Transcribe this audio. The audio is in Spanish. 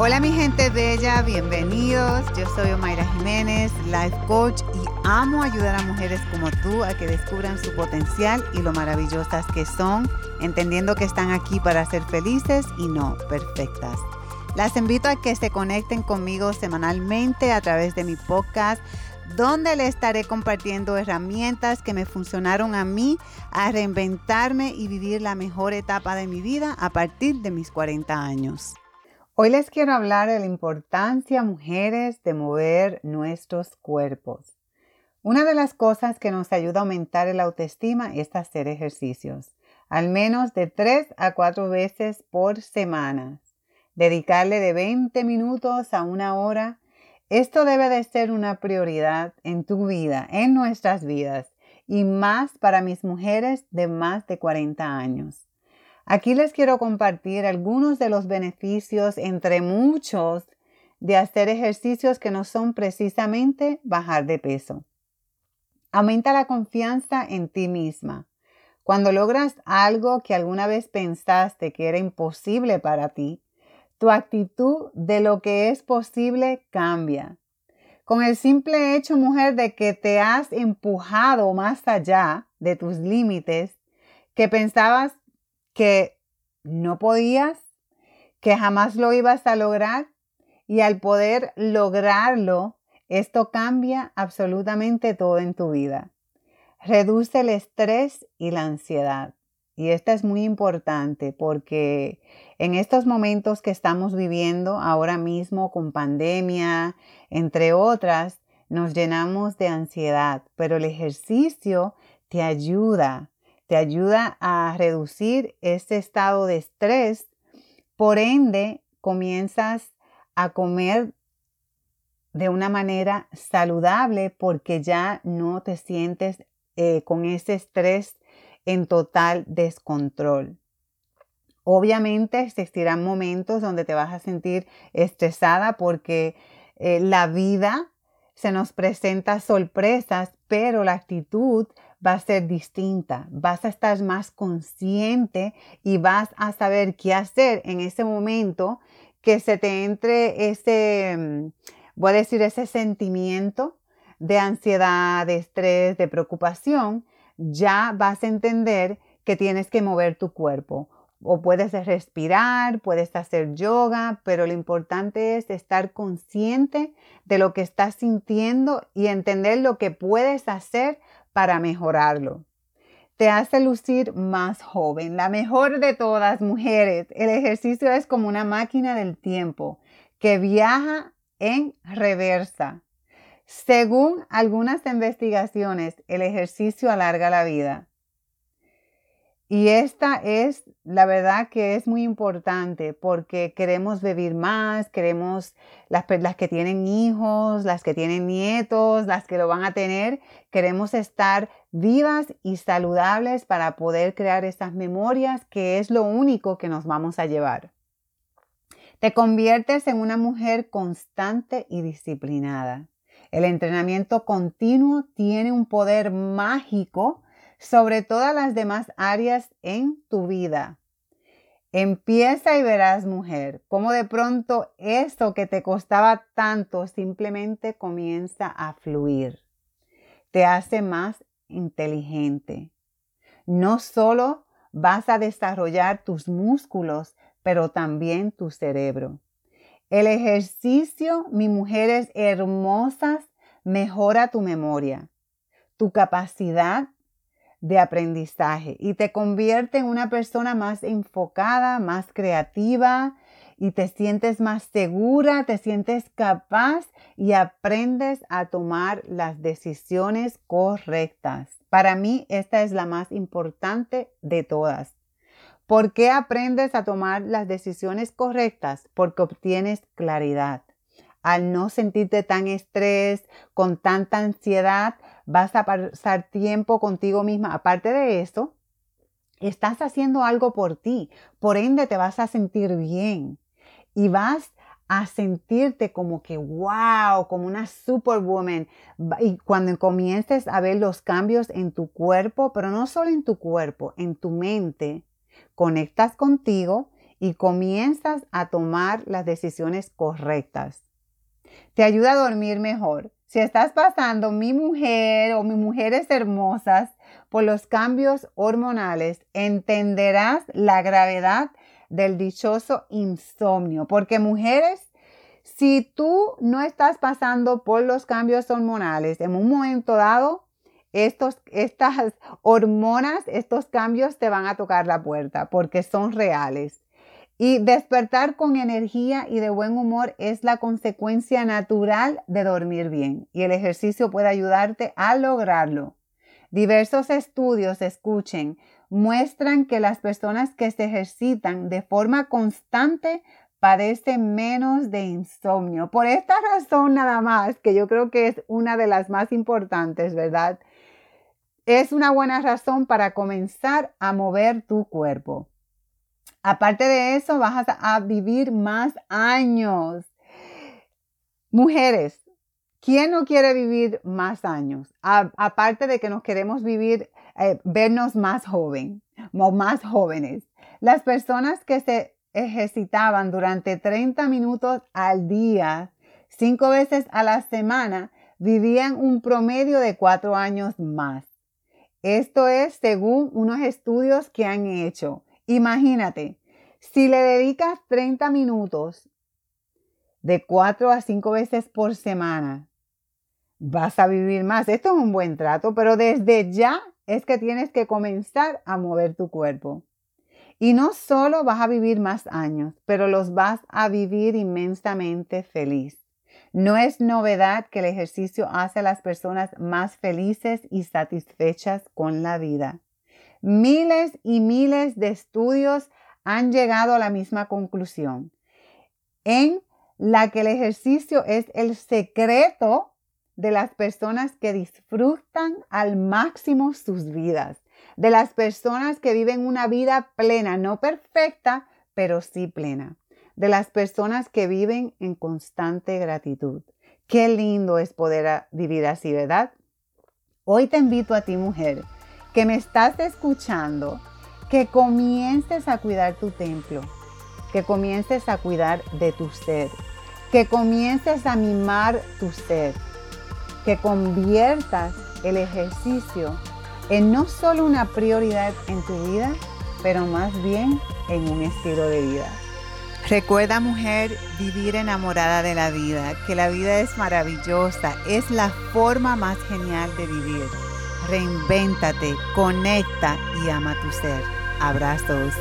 Hola mi gente bella, bienvenidos. Yo soy Omaira Jiménez, life coach y amo ayudar a mujeres como tú a que descubran su potencial y lo maravillosas que son, entendiendo que están aquí para ser felices y no perfectas. Las invito a que se conecten conmigo semanalmente a través de mi podcast donde le estaré compartiendo herramientas que me funcionaron a mí a reinventarme y vivir la mejor etapa de mi vida a partir de mis 40 años. Hoy les quiero hablar de la importancia, mujeres, de mover nuestros cuerpos. Una de las cosas que nos ayuda a aumentar el autoestima es hacer ejercicios, al menos de 3 a 4 veces por semana. Dedicarle de 20 minutos a una hora. Esto debe de ser una prioridad en tu vida, en nuestras vidas, y más para mis mujeres de más de 40 años. Aquí les quiero compartir algunos de los beneficios, entre muchos, de hacer ejercicios que no son precisamente bajar de peso. Aumenta la confianza en ti misma. Cuando logras algo que alguna vez pensaste que era imposible para ti, tu actitud de lo que es posible cambia. Con el simple hecho, mujer, de que te has empujado más allá de tus límites, que pensabas que no podías, que jamás lo ibas a lograr y al poder lograrlo, esto cambia absolutamente todo en tu vida. Reduce el estrés y la ansiedad. Y esto es muy importante porque en estos momentos que estamos viviendo ahora mismo con pandemia, entre otras, nos llenamos de ansiedad, pero el ejercicio te ayuda te ayuda a reducir este estado de estrés. Por ende, comienzas a comer de una manera saludable porque ya no te sientes eh, con ese estrés en total descontrol. Obviamente existirán momentos donde te vas a sentir estresada porque eh, la vida se nos presenta sorpresas, pero la actitud va a ser distinta, vas a estar más consciente y vas a saber qué hacer en ese momento que se te entre ese, mm, voy a decir, ese sentimiento de ansiedad, de estrés, de preocupación, ya vas a entender que tienes que mover tu cuerpo. O puedes respirar, puedes hacer yoga, pero lo importante es estar consciente de lo que estás sintiendo y entender lo que puedes hacer para mejorarlo. Te hace lucir más joven, la mejor de todas mujeres. El ejercicio es como una máquina del tiempo que viaja en reversa. Según algunas investigaciones, el ejercicio alarga la vida. Y esta es la verdad que es muy importante porque queremos vivir más, queremos las, las, que tienen hijos, las que tienen nietos, las que lo van a tener, queremos estar vivas y saludables para poder crear estas memorias que es lo único que nos vamos a llevar. Te conviertes en una mujer constante y disciplinada. El entrenamiento continuo tiene un poder mágico sobre todas las demás áreas en tu vida. Empieza y verás, mujer, cómo de pronto esto que te costaba tanto simplemente comienza a fluir. Te hace más inteligente. No solo vas a desarrollar tus músculos, pero también tu cerebro. El ejercicio, mis mujeres hermosas, mejora tu memoria, tu capacidad de aprendizaje y te convierte en una persona más enfocada, más creativa y te sientes más segura, te sientes capaz y aprendes a tomar las decisiones correctas. Para mí esta es la más importante de todas. ¿Por qué aprendes a tomar las decisiones correctas? Porque obtienes claridad. Al no sentirte tan estrés, con tanta ansiedad, vas a pasar tiempo contigo misma. Aparte de eso, estás haciendo algo por ti, por ende te vas a sentir bien y vas a sentirte como que wow, como una superwoman. Y cuando comiences a ver los cambios en tu cuerpo, pero no solo en tu cuerpo, en tu mente, conectas contigo y comienzas a tomar las decisiones correctas. Te ayuda a dormir mejor. Si estás pasando, mi mujer o mis mujeres hermosas, por los cambios hormonales, entenderás la gravedad del dichoso insomnio. Porque mujeres, si tú no estás pasando por los cambios hormonales en un momento dado, estos, estas hormonas, estos cambios te van a tocar la puerta porque son reales. Y despertar con energía y de buen humor es la consecuencia natural de dormir bien y el ejercicio puede ayudarte a lograrlo. Diversos estudios, escuchen, muestran que las personas que se ejercitan de forma constante padecen menos de insomnio. Por esta razón nada más, que yo creo que es una de las más importantes, ¿verdad? Es una buena razón para comenzar a mover tu cuerpo. Aparte de eso, vas a, vivir más años. Mujeres, ¿quién no quiere vivir más años? aparte de que nos queremos vivir, eh, vernos más joven, más jóvenes. Las personas que se ejercitaban durante 30 minutos al día, cinco veces a la semana, vivían un promedio de cuatro años más. Esto es según unos estudios que han hecho. Imagínate, si le dedicas 30 minutos de 4 a 5 veces por semana, vas a vivir más. Esto es un buen trato, pero desde ya es que tienes que comenzar a mover tu cuerpo. Y no solo vas a vivir más años, pero los vas a vivir inmensamente feliz. No es novedad que el ejercicio hace a las personas más felices y satisfechas con la vida. Miles y miles de estudios han llegado a la misma conclusión, en la que el ejercicio es el secreto de las personas que disfrutan al máximo sus vidas, de las personas que viven una vida plena, no perfecta, pero sí plena, de las personas que viven en constante gratitud. Qué lindo es poder vivir así, ¿verdad? Hoy te invito a ti, mujer, que me estás escuchando, que comiences a cuidar tu templo, que comiences a cuidar de tu ser, que comiences a mimar tu ser, que conviertas el ejercicio en no solo una prioridad en tu vida, pero más bien en un estilo de vida. Recuerda mujer vivir enamorada de la vida, que la vida es maravillosa, es la forma más genial de vivir reinvéntate, conecta y ama tu ser. Abrazos.